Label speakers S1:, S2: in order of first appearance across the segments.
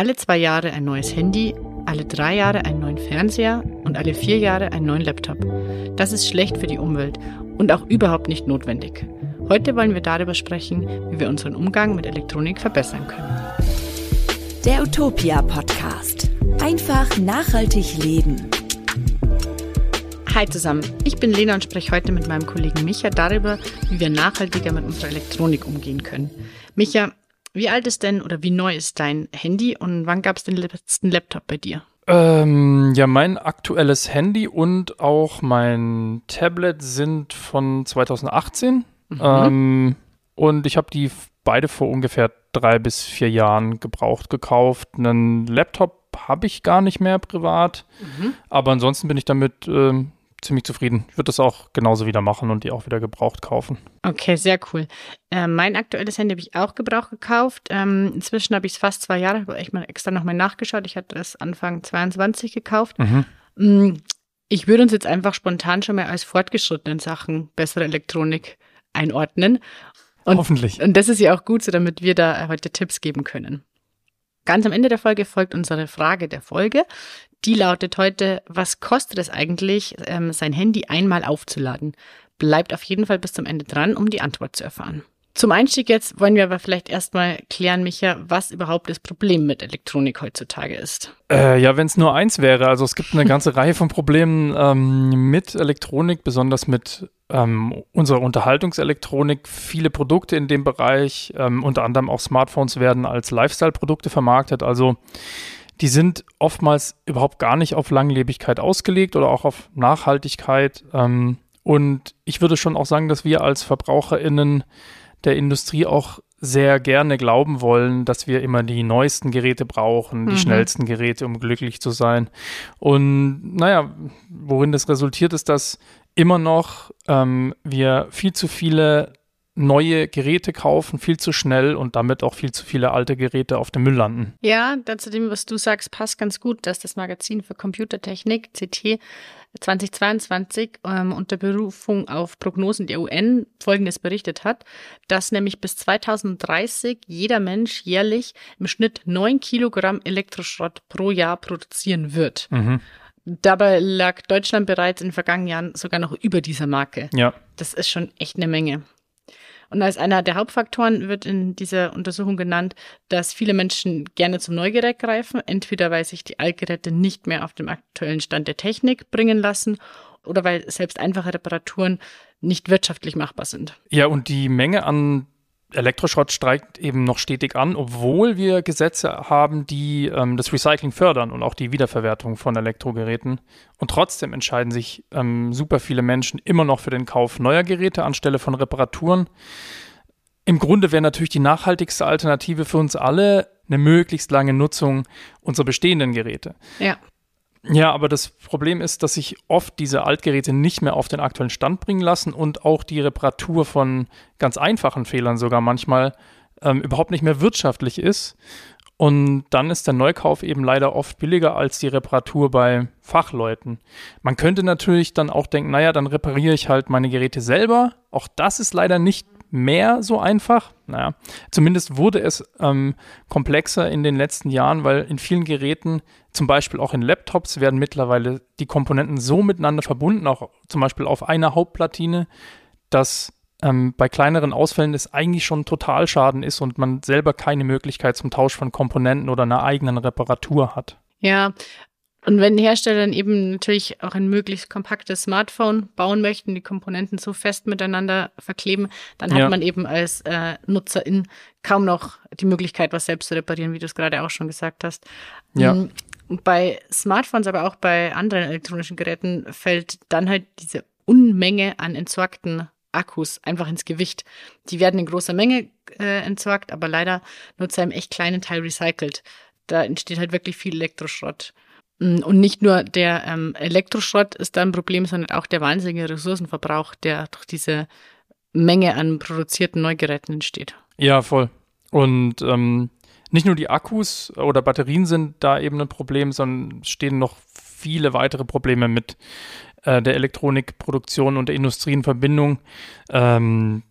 S1: Alle zwei Jahre ein neues Handy, alle drei Jahre einen neuen Fernseher und alle vier Jahre einen neuen Laptop. Das ist schlecht für die Umwelt und auch überhaupt nicht notwendig. Heute wollen wir darüber sprechen, wie wir unseren Umgang mit Elektronik verbessern können.
S2: Der Utopia Podcast. Einfach nachhaltig leben.
S1: Hi zusammen, ich bin Lena und spreche heute mit meinem Kollegen Micha darüber, wie wir nachhaltiger mit unserer Elektronik umgehen können. Micha, wie alt ist denn oder wie neu ist dein Handy und wann gab es den letzten Laptop bei dir?
S3: Ähm, ja, mein aktuelles Handy und auch mein Tablet sind von 2018. Mhm. Ähm, und ich habe die beide vor ungefähr drei bis vier Jahren gebraucht gekauft. Einen Laptop habe ich gar nicht mehr privat. Mhm. Aber ansonsten bin ich damit ähm, ziemlich zufrieden. Ich würde das auch genauso wieder machen und die auch wieder gebraucht kaufen.
S1: Okay, sehr cool. Äh, mein aktuelles Handy habe ich auch gebraucht gekauft. Ähm, inzwischen habe ich es fast zwei Jahre, habe ich mal extra nochmal nachgeschaut. Ich hatte das Anfang 22 gekauft. Mhm. Mm, ich würde uns jetzt einfach spontan schon mal als fortgeschritten in Sachen bessere Elektronik einordnen.
S3: Und, Hoffentlich.
S1: Und das ist ja auch gut so, damit wir da heute Tipps geben können. Ganz am Ende der Folge folgt unsere Frage der Folge. Die lautet heute, was kostet es eigentlich, ähm, sein Handy einmal aufzuladen? Bleibt auf jeden Fall bis zum Ende dran, um die Antwort zu erfahren. Zum Einstieg jetzt wollen wir aber vielleicht erstmal klären, Micha, was überhaupt das Problem mit Elektronik heutzutage ist.
S3: Äh, ja, wenn es nur eins wäre. Also es gibt eine ganze Reihe von Problemen ähm, mit Elektronik, besonders mit ähm, unserer Unterhaltungselektronik. Viele Produkte in dem Bereich, ähm, unter anderem auch Smartphones, werden als Lifestyle-Produkte vermarktet. Also die sind oftmals überhaupt gar nicht auf Langlebigkeit ausgelegt oder auch auf Nachhaltigkeit. Ähm, und ich würde schon auch sagen, dass wir als VerbraucherInnen der Industrie auch sehr gerne glauben wollen, dass wir immer die neuesten Geräte brauchen, die mhm. schnellsten Geräte, um glücklich zu sein. Und naja, worin das resultiert, ist, dass immer noch ähm, wir viel zu viele neue Geräte kaufen, viel zu schnell und damit auch viel zu viele alte Geräte auf dem Müll landen.
S1: Ja, zu dem, was du sagst, passt ganz gut, dass das Magazin für Computertechnik, CT, 2022 ähm, unter Berufung auf Prognosen der UN Folgendes berichtet hat, dass nämlich bis 2030 jeder Mensch jährlich im Schnitt neun Kilogramm Elektroschrott pro Jahr produzieren wird. Mhm. Dabei lag Deutschland bereits in den vergangenen Jahren sogar noch über dieser Marke. Ja. Das ist schon echt eine Menge. Und als einer der Hauptfaktoren wird in dieser Untersuchung genannt, dass viele Menschen gerne zum Neugerät greifen, entweder weil sich die Altgeräte nicht mehr auf dem aktuellen Stand der Technik bringen lassen oder weil selbst einfache Reparaturen nicht wirtschaftlich machbar sind.
S3: Ja, und die Menge an Elektroschrott steigt eben noch stetig an, obwohl wir Gesetze haben, die ähm, das Recycling fördern und auch die Wiederverwertung von Elektrogeräten. Und trotzdem entscheiden sich ähm, super viele Menschen immer noch für den Kauf neuer Geräte anstelle von Reparaturen. Im Grunde wäre natürlich die nachhaltigste Alternative für uns alle eine möglichst lange Nutzung unserer bestehenden Geräte. Ja. Ja, aber das Problem ist, dass sich oft diese Altgeräte nicht mehr auf den aktuellen Stand bringen lassen und auch die Reparatur von ganz einfachen Fehlern sogar manchmal ähm, überhaupt nicht mehr wirtschaftlich ist. Und dann ist der Neukauf eben leider oft billiger als die Reparatur bei Fachleuten. Man könnte natürlich dann auch denken, naja, dann repariere ich halt meine Geräte selber. Auch das ist leider nicht mehr so einfach. Naja, zumindest wurde es ähm, komplexer in den letzten Jahren, weil in vielen Geräten, zum Beispiel auch in Laptops, werden mittlerweile die Komponenten so miteinander verbunden, auch zum Beispiel auf einer Hauptplatine, dass ähm, bei kleineren Ausfällen es eigentlich schon Totalschaden ist und man selber keine Möglichkeit zum Tausch von Komponenten oder einer eigenen Reparatur hat.
S1: Ja, und wenn Hersteller dann eben natürlich auch ein möglichst kompaktes Smartphone bauen möchten, die Komponenten so fest miteinander verkleben, dann hat ja. man eben als äh, Nutzerin kaum noch die Möglichkeit, was selbst zu reparieren, wie du es gerade auch schon gesagt hast. Ja. Mm, bei Smartphones, aber auch bei anderen elektronischen Geräten fällt dann halt diese Unmenge an entsorgten Akkus einfach ins Gewicht. Die werden in großer Menge äh, entsorgt, aber leider nur zu einem echt kleinen Teil recycelt. Da entsteht halt wirklich viel Elektroschrott. Mm, und nicht nur der ähm, Elektroschrott ist da ein Problem, sondern auch der wahnsinnige Ressourcenverbrauch, der durch diese Menge an produzierten Neugeräten entsteht.
S3: Ja, voll. Und ähm, nicht nur die Akkus oder Batterien sind da eben ein Problem, sondern stehen noch viele weitere Probleme mit äh, der Elektronikproduktion und der Industrie in Verbindung. Ähm,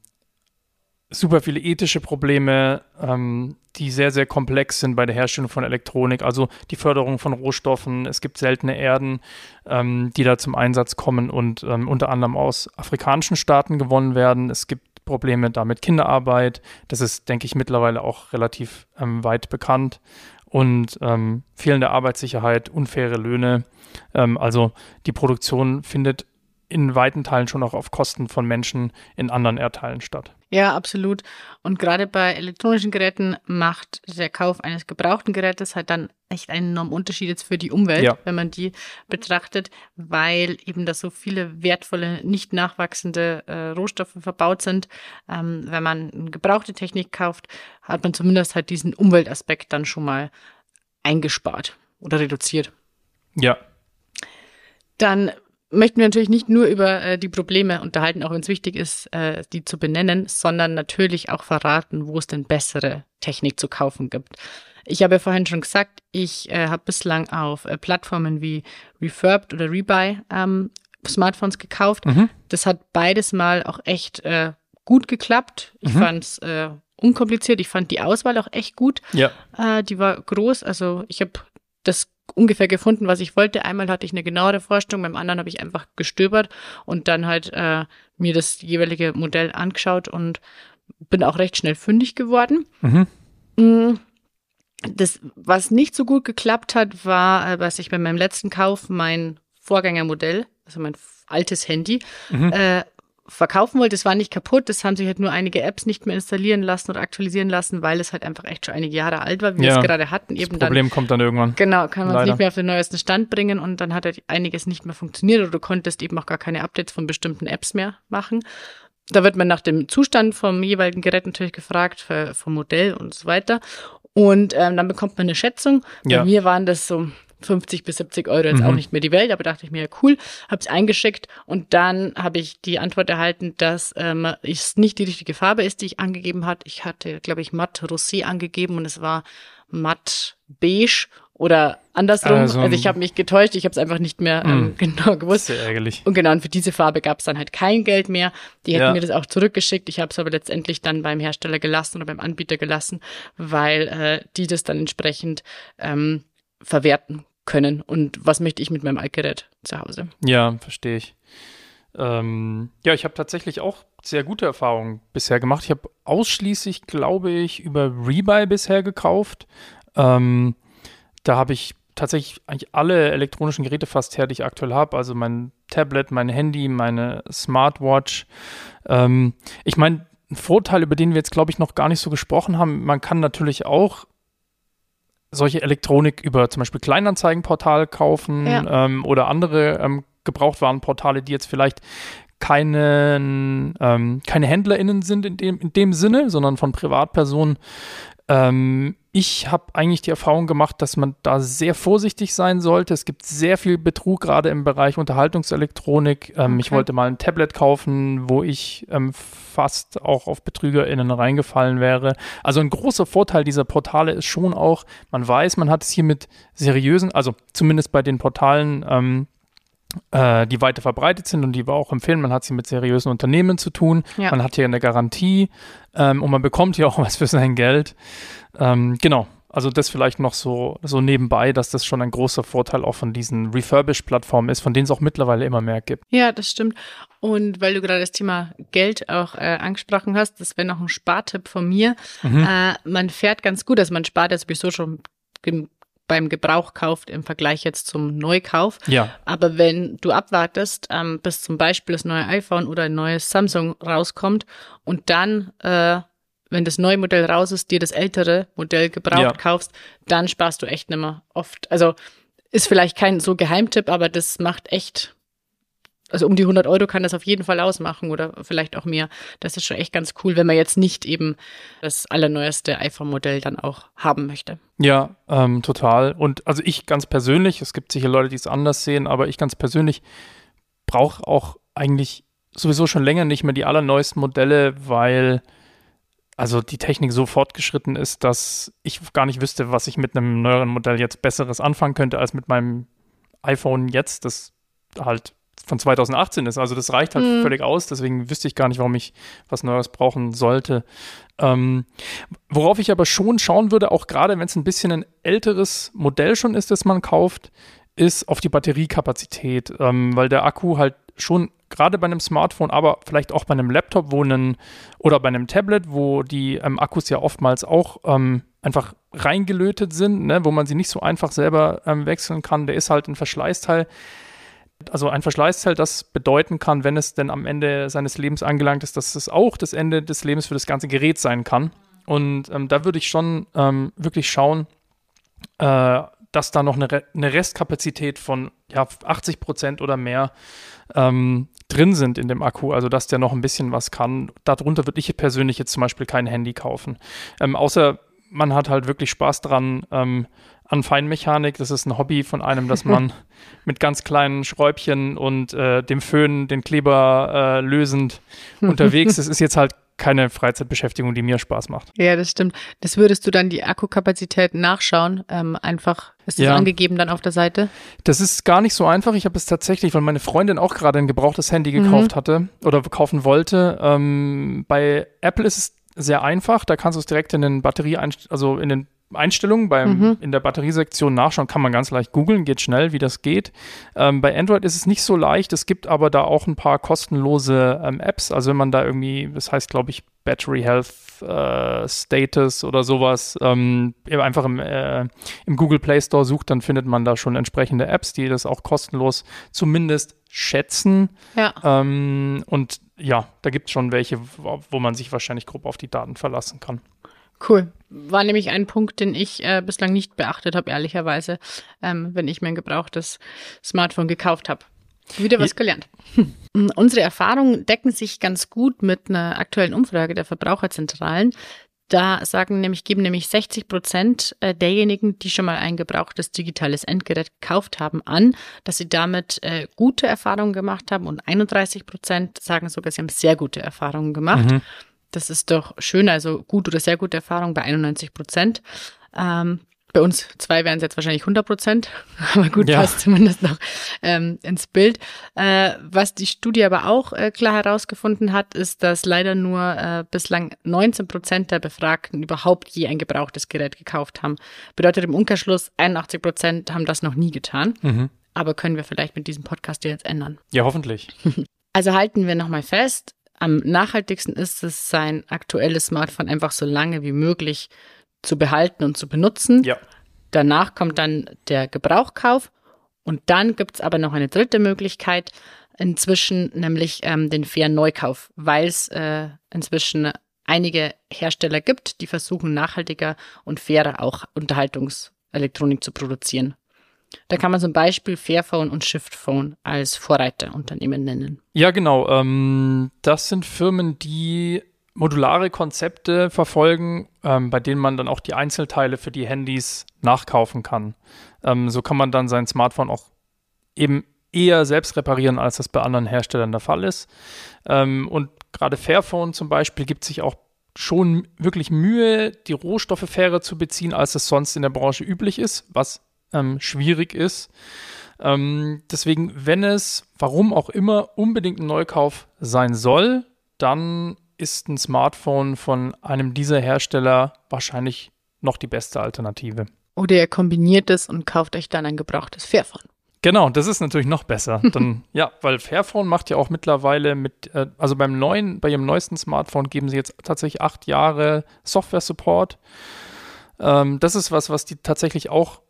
S3: super viele ethische Probleme, ähm, die sehr, sehr komplex sind bei der Herstellung von Elektronik. Also die Förderung von Rohstoffen. Es gibt seltene Erden, ähm, die da zum Einsatz kommen und ähm, unter anderem aus afrikanischen Staaten gewonnen werden. Es gibt Probleme da mit Kinderarbeit. Das ist, denke ich, mittlerweile auch relativ ähm, weit bekannt. Und ähm, fehlende Arbeitssicherheit, unfaire Löhne. Ähm, also die Produktion findet in weiten Teilen schon auch auf Kosten von Menschen in anderen Erdteilen statt.
S1: Ja, absolut. Und gerade bei elektronischen Geräten macht der Kauf eines gebrauchten Gerätes halt dann echt einen enormen Unterschied jetzt für die Umwelt, ja. wenn man die betrachtet, weil eben da so viele wertvolle, nicht nachwachsende äh, Rohstoffe verbaut sind. Ähm, wenn man eine gebrauchte Technik kauft, hat man zumindest halt diesen Umweltaspekt dann schon mal eingespart oder reduziert.
S3: Ja.
S1: Dann möchten wir natürlich nicht nur über äh, die Probleme unterhalten, auch wenn es wichtig ist, äh, die zu benennen, sondern natürlich auch verraten, wo es denn bessere Technik zu kaufen gibt. Ich habe ja vorhin schon gesagt, ich äh, habe bislang auf äh, Plattformen wie Refurbed oder Rebuy ähm, Smartphones gekauft. Mhm. Das hat beides mal auch echt äh, gut geklappt. Ich mhm. fand es äh, unkompliziert. Ich fand die Auswahl auch echt gut.
S3: Ja.
S1: Äh, die war groß. Also ich habe das ungefähr gefunden, was ich wollte. Einmal hatte ich eine genauere Vorstellung, beim anderen habe ich einfach gestöbert und dann halt äh, mir das jeweilige Modell angeschaut und bin auch recht schnell fündig geworden. Mhm. Mm, das, was nicht so gut geklappt hat, war, äh, was ich bei meinem letzten Kauf mein Vorgängermodell, also mein altes Handy, mhm. äh, verkaufen wollte. Es war nicht kaputt, es haben sich halt nur einige Apps nicht mehr installieren lassen oder aktualisieren lassen, weil es halt einfach echt schon einige Jahre alt war, wie ja, wir es gerade hatten.
S3: Eben das Problem dann, kommt dann irgendwann.
S1: Genau, kann man es nicht mehr auf den neuesten Stand bringen und dann hat halt einiges nicht mehr funktioniert oder du konntest eben auch gar keine Updates von bestimmten Apps mehr machen. Da wird man nach dem Zustand vom jeweiligen Gerät natürlich gefragt, vom Modell und so weiter. Und ähm, dann bekommt man eine Schätzung. Bei mir waren das so 50 bis 70 Euro jetzt mhm. auch nicht mehr die Welt, aber dachte ich mir, ja, cool, habe es eingeschickt und dann habe ich die Antwort erhalten, dass ähm, es nicht die richtige Farbe ist, die ich angegeben hat. Ich hatte, glaube ich, matt Rosé angegeben und es war matt beige oder andersrum. Also, also ich habe mich getäuscht, ich habe es einfach nicht mehr ähm, mhm. genau gewusst.
S3: Sehr ärgerlich.
S1: Und genau, und für diese Farbe gab es dann halt kein Geld mehr. Die hätten ja. mir das auch zurückgeschickt. Ich habe es aber letztendlich dann beim Hersteller gelassen oder beim Anbieter gelassen, weil äh, die das dann entsprechend ähm, verwerten können und was möchte ich mit meinem Altgerät zu Hause.
S3: Ja, verstehe ich. Ähm, ja, ich habe tatsächlich auch sehr gute Erfahrungen bisher gemacht. Ich habe ausschließlich, glaube ich, über Rebuy bisher gekauft. Ähm, da habe ich tatsächlich eigentlich alle elektronischen Geräte fast her, die ich aktuell habe. Also mein Tablet, mein Handy, meine Smartwatch. Ähm, ich meine, ein Vorteil, über den wir jetzt, glaube ich, noch gar nicht so gesprochen haben, man kann natürlich auch solche Elektronik über zum Beispiel Kleinanzeigenportal kaufen ja. ähm, oder andere ähm, Gebrauchtwarenportale, die jetzt vielleicht keinen, ähm, keine HändlerInnen sind in dem, in dem Sinne, sondern von Privatpersonen. Ähm, ich habe eigentlich die Erfahrung gemacht, dass man da sehr vorsichtig sein sollte. Es gibt sehr viel Betrug, gerade im Bereich Unterhaltungselektronik. Ähm, okay. Ich wollte mal ein Tablet kaufen, wo ich ähm, fast auch auf BetrügerInnen reingefallen wäre. Also ein großer Vorteil dieser Portale ist schon auch, man weiß, man hat es hier mit seriösen, also zumindest bei den Portalen, ähm, äh, die weiter verbreitet sind und die wir auch empfehlen. Man hat sie mit seriösen Unternehmen zu tun. Ja. Man hat hier eine Garantie ähm, und man bekommt hier auch was für sein Geld. Ähm, genau. Also das vielleicht noch so, so nebenbei, dass das schon ein großer Vorteil auch von diesen Refurbished-Plattformen ist, von denen es auch mittlerweile immer mehr gibt.
S1: Ja, das stimmt. Und weil du gerade das Thema Geld auch äh, angesprochen hast, das wäre noch ein Spartipp von mir. Mhm. Äh, man fährt ganz gut, also man spart ja sowieso schon beim Gebrauch kauft im Vergleich jetzt zum Neukauf.
S3: Ja.
S1: Aber wenn du abwartest, ähm, bis zum Beispiel das neue iPhone oder ein neues Samsung rauskommt und dann, äh, wenn das neue Modell raus ist, dir das ältere Modell gebraucht ja. kaufst, dann sparst du echt nimmer oft. Also ist vielleicht kein so Geheimtipp, aber das macht echt also um die 100 Euro kann das auf jeden Fall ausmachen oder vielleicht auch mehr. Das ist schon echt ganz cool, wenn man jetzt nicht eben das allerneueste iPhone-Modell dann auch haben möchte.
S3: Ja, ähm, total. Und also ich ganz persönlich, es gibt sicher Leute, die es anders sehen, aber ich ganz persönlich brauche auch eigentlich sowieso schon länger nicht mehr die allerneuesten Modelle, weil also die Technik so fortgeschritten ist, dass ich gar nicht wüsste, was ich mit einem neueren Modell jetzt besseres anfangen könnte als mit meinem iPhone jetzt, das halt von 2018 ist. Also das reicht halt mhm. völlig aus. Deswegen wüsste ich gar nicht, warum ich was Neues brauchen sollte. Ähm, worauf ich aber schon schauen würde, auch gerade wenn es ein bisschen ein älteres Modell schon ist, das man kauft, ist auf die Batteriekapazität, ähm, weil der Akku halt schon gerade bei einem Smartphone, aber vielleicht auch bei einem Laptop, wo einen oder bei einem Tablet, wo die ähm, Akkus ja oftmals auch ähm, einfach reingelötet sind, ne, wo man sie nicht so einfach selber ähm, wechseln kann, der ist halt ein Verschleißteil. Also ein Verschleißteil, das bedeuten kann, wenn es denn am Ende seines Lebens angelangt ist, dass es auch das Ende des Lebens für das ganze Gerät sein kann. Und ähm, da würde ich schon ähm, wirklich schauen, äh, dass da noch eine, eine Restkapazität von ja, 80 Prozent oder mehr ähm, drin sind in dem Akku, also dass der noch ein bisschen was kann. Darunter würde ich persönlich jetzt zum Beispiel kein Handy kaufen. Ähm, außer man hat halt wirklich Spaß dran ähm, an Feinmechanik. Das ist ein Hobby von einem, dass man mit ganz kleinen Schräubchen und äh, dem Föhn den Kleber äh, lösend unterwegs ist. Ist jetzt halt keine Freizeitbeschäftigung, die mir Spaß macht.
S1: Ja, das stimmt. Das würdest du dann die Akkukapazität nachschauen. Ähm, einfach ist das ja. angegeben dann auf der Seite?
S3: Das ist gar nicht so einfach. Ich habe es tatsächlich, weil meine Freundin auch gerade ein gebrauchtes Handy gekauft mhm. hatte oder kaufen wollte. Ähm, bei Apple ist es sehr einfach. Da kannst du es direkt in den Batterie, also in den Einstellungen beim, mhm. in der Batteriesektion nachschauen, kann man ganz leicht googeln, geht schnell, wie das geht. Ähm, bei Android ist es nicht so leicht. Es gibt aber da auch ein paar kostenlose ähm, Apps. Also wenn man da irgendwie, das heißt, glaube ich, Battery Health äh, Status oder sowas, ähm, einfach im, äh, im Google Play Store sucht, dann findet man da schon entsprechende Apps, die das auch kostenlos zumindest schätzen.
S1: Ja.
S3: Ähm, und ja, da gibt es schon welche, wo man sich wahrscheinlich grob auf die Daten verlassen kann.
S1: Cool. War nämlich ein Punkt, den ich äh, bislang nicht beachtet habe, ehrlicherweise, ähm, wenn ich mir ein gebrauchtes Smartphone gekauft habe. Wieder was gelernt. Unsere Erfahrungen decken sich ganz gut mit einer aktuellen Umfrage der Verbraucherzentralen. Da sagen nämlich, geben nämlich 60 Prozent äh, derjenigen, die schon mal ein gebrauchtes digitales Endgerät gekauft haben, an, dass sie damit äh, gute Erfahrungen gemacht haben und 31 Prozent sagen sogar, sie haben sehr gute Erfahrungen gemacht. Mhm. Das ist doch schön, also gut oder sehr gute Erfahrung bei 91 Prozent. Ähm, bei uns zwei wären es jetzt wahrscheinlich 100 Prozent, aber gut, ja. passt zumindest noch ähm, ins Bild. Äh, was die Studie aber auch äh, klar herausgefunden hat, ist, dass leider nur äh, bislang 19 Prozent der Befragten überhaupt je ein gebrauchtes Gerät gekauft haben. Bedeutet im Umkehrschluss, 81 Prozent haben das noch nie getan. Mhm. Aber können wir vielleicht mit diesem Podcast jetzt ändern?
S3: Ja, hoffentlich.
S1: Also halten wir nochmal fest, am nachhaltigsten ist es, sein aktuelles Smartphone einfach so lange wie möglich zu behalten und zu benutzen.
S3: Ja.
S1: Danach kommt dann der Gebrauchkauf und dann gibt es aber noch eine dritte Möglichkeit inzwischen, nämlich ähm, den fairen Neukauf, weil es äh, inzwischen einige Hersteller gibt, die versuchen nachhaltiger und fairer auch Unterhaltungselektronik zu produzieren. Da kann man zum Beispiel Fairphone und Shiftphone als Vorreiterunternehmen nennen.
S3: Ja, genau. Ähm, das sind Firmen, die modulare Konzepte verfolgen, ähm, bei denen man dann auch die Einzelteile für die Handys nachkaufen kann. Ähm, so kann man dann sein Smartphone auch eben eher selbst reparieren, als das bei anderen Herstellern der Fall ist. Ähm, und gerade Fairphone zum Beispiel gibt sich auch schon wirklich Mühe, die Rohstoffe fairer zu beziehen, als es sonst in der Branche üblich ist, was ähm, schwierig ist. Ähm, deswegen, wenn es, warum auch immer, unbedingt ein Neukauf sein soll, dann ist ein Smartphone von einem dieser Hersteller wahrscheinlich noch die beste Alternative.
S1: Oder ihr kombiniert es und kauft euch dann ein gebrauchtes Fairphone.
S3: Genau, das ist natürlich noch besser. Dann, ja, weil Fairphone macht ja auch mittlerweile mit, äh, also beim neuen, bei ihrem neuesten Smartphone geben sie jetzt tatsächlich acht Jahre Software-Support. Ähm, das ist was, was die tatsächlich auch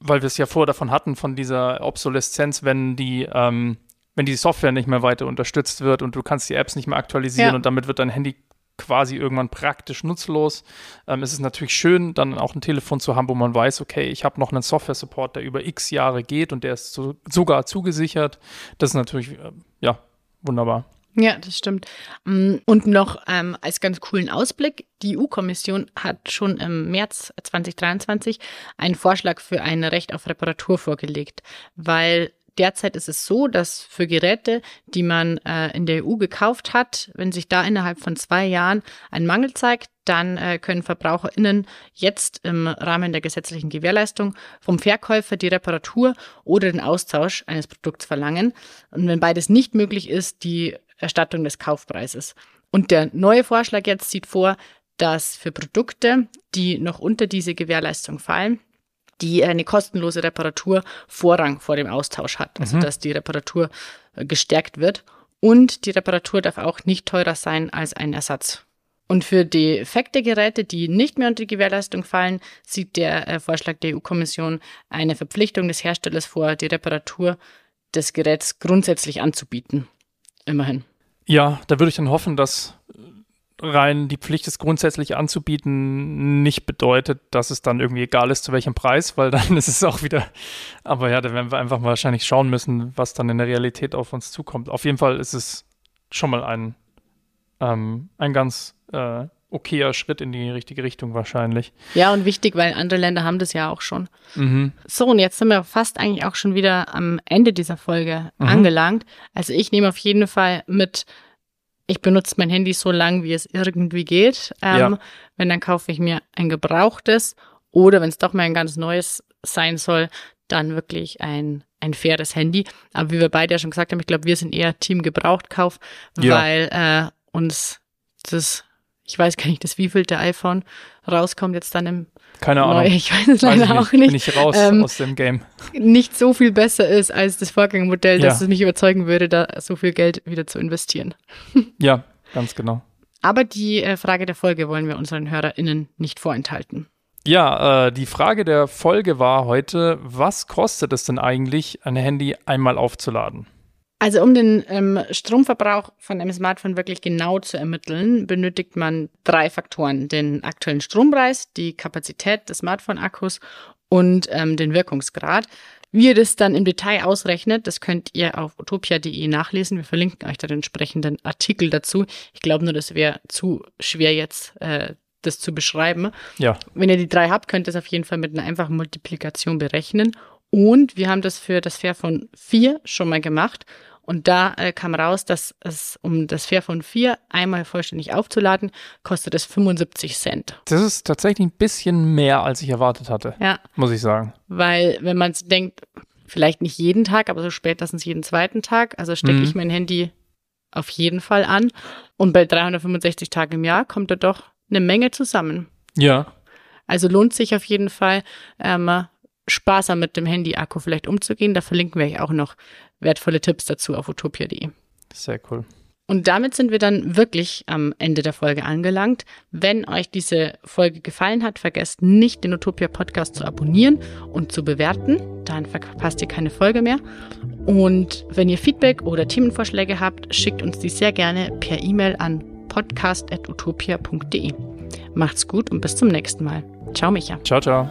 S3: weil wir es ja vorher davon hatten, von dieser Obsoleszenz, wenn die, ähm, wenn die Software nicht mehr weiter unterstützt wird und du kannst die Apps nicht mehr aktualisieren ja. und damit wird dein Handy quasi irgendwann praktisch nutzlos. Ähm, es ist natürlich schön, dann auch ein Telefon zu haben, wo man weiß, okay, ich habe noch einen Software-Support, der über x Jahre geht und der ist so, sogar zugesichert. Das ist natürlich, äh, ja, wunderbar.
S1: Ja, das stimmt. Mm, und noch ähm, als ganz coolen Ausblick, die EU-Kommission hat schon im März 2023 einen Vorschlag für ein Recht auf Reparatur vorgelegt, weil derzeit ist es so, dass für Geräte, die man äh, in der EU gekauft hat, wenn sich da innerhalb von zwei Jahren ein Mangel zeigt, dann äh, können VerbraucherInnen jetzt im Rahmen der gesetzlichen Gewährleistung vom Verkäufer die Reparatur oder den Austausch eines Produkts verlangen. Und wenn beides nicht möglich ist, die Erstattung des Kaufpreises. Und der neue Vorschlag jetzt sieht vor, dass für Produkte, die noch unter diese Gewährleistung fallen, die eine kostenlose Reparatur Vorrang vor dem Austausch hat. Also mhm. dass die Reparatur äh, gestärkt wird. Und die Reparatur darf auch nicht teurer sein als ein Ersatz. Und für defekte Geräte, die nicht mehr unter die Gewährleistung fallen, sieht der äh, Vorschlag der EU-Kommission eine Verpflichtung des Herstellers vor, die Reparatur des Geräts grundsätzlich anzubieten. Immerhin.
S3: Ja, da würde ich dann hoffen, dass rein die Pflicht, es grundsätzlich anzubieten, nicht bedeutet, dass es dann irgendwie egal ist, zu welchem Preis, weil dann ist es auch wieder. Aber ja, da werden wir einfach wahrscheinlich schauen müssen, was dann in der Realität auf uns zukommt. Auf jeden Fall ist es schon mal ein, ähm, ein ganz äh, okayer Schritt in die richtige Richtung wahrscheinlich.
S1: Ja, und wichtig, weil andere Länder haben das ja auch schon. Mhm. So, und jetzt sind wir fast eigentlich auch schon wieder am Ende dieser Folge mhm. angelangt. Also ich nehme auf jeden Fall mit, ich benutze mein Handy so lang, wie es irgendwie geht. Ähm, ja. Wenn, dann kaufe ich mir ein gebrauchtes oder wenn es doch mal ein ganz neues sein soll, dann wirklich ein, ein faires Handy. Aber wie wir beide ja schon gesagt haben, ich glaube, wir sind eher Team Gebrauchtkauf, ja. weil äh, uns das, ich weiß gar nicht, das wievielte iPhone rauskommt jetzt dann im
S3: keine Ahnung.
S1: Ich weiß es leider
S3: nicht.
S1: auch nicht.
S3: Bin ich raus ähm, aus dem Game.
S1: Nicht so viel besser ist als das Vorgängermodell, ja. dass es mich überzeugen würde, da so viel Geld wieder zu investieren.
S3: Ja, ganz genau.
S1: Aber die äh, Frage der Folge wollen wir unseren HörerInnen nicht vorenthalten.
S3: Ja, äh, die Frage der Folge war heute, was kostet es denn eigentlich, ein Handy einmal aufzuladen?
S1: Also um den ähm, Stromverbrauch von einem Smartphone wirklich genau zu ermitteln, benötigt man drei Faktoren. Den aktuellen Strompreis, die Kapazität des Smartphone-Akkus und ähm, den Wirkungsgrad. Wie ihr das dann im Detail ausrechnet, das könnt ihr auf utopia.de nachlesen. Wir verlinken euch da den entsprechenden Artikel dazu. Ich glaube nur, das wäre zu schwer jetzt, äh, das zu beschreiben.
S3: Ja.
S1: Wenn ihr die drei habt, könnt ihr es auf jeden Fall mit einer einfachen Multiplikation berechnen. Und wir haben das für das Fairphone 4 schon mal gemacht. Und da äh, kam raus, dass es, um das Fairphone 4 einmal vollständig aufzuladen, kostet es 75 Cent.
S3: Das ist tatsächlich ein bisschen mehr, als ich erwartet hatte.
S1: Ja.
S3: Muss ich sagen.
S1: Weil, wenn man es denkt, vielleicht nicht jeden Tag, aber so spätestens jeden zweiten Tag, also stecke mhm. ich mein Handy auf jeden Fall an. Und bei 365 Tagen im Jahr kommt da doch eine Menge zusammen.
S3: Ja.
S1: Also lohnt sich auf jeden Fall, ähm, sparsam mit dem Handy-Akku vielleicht umzugehen. Da verlinken wir euch auch noch wertvolle Tipps dazu auf utopia.de.
S3: Sehr cool.
S1: Und damit sind wir dann wirklich am Ende der Folge angelangt. Wenn euch diese Folge gefallen hat, vergesst nicht, den Utopia Podcast zu abonnieren und zu bewerten. Dann verpasst ihr keine Folge mehr. Und wenn ihr Feedback oder Themenvorschläge habt, schickt uns die sehr gerne per E-Mail an podcast.utopia.de. Macht's gut und bis zum nächsten Mal. Ciao, Micha.
S3: Ciao, ciao.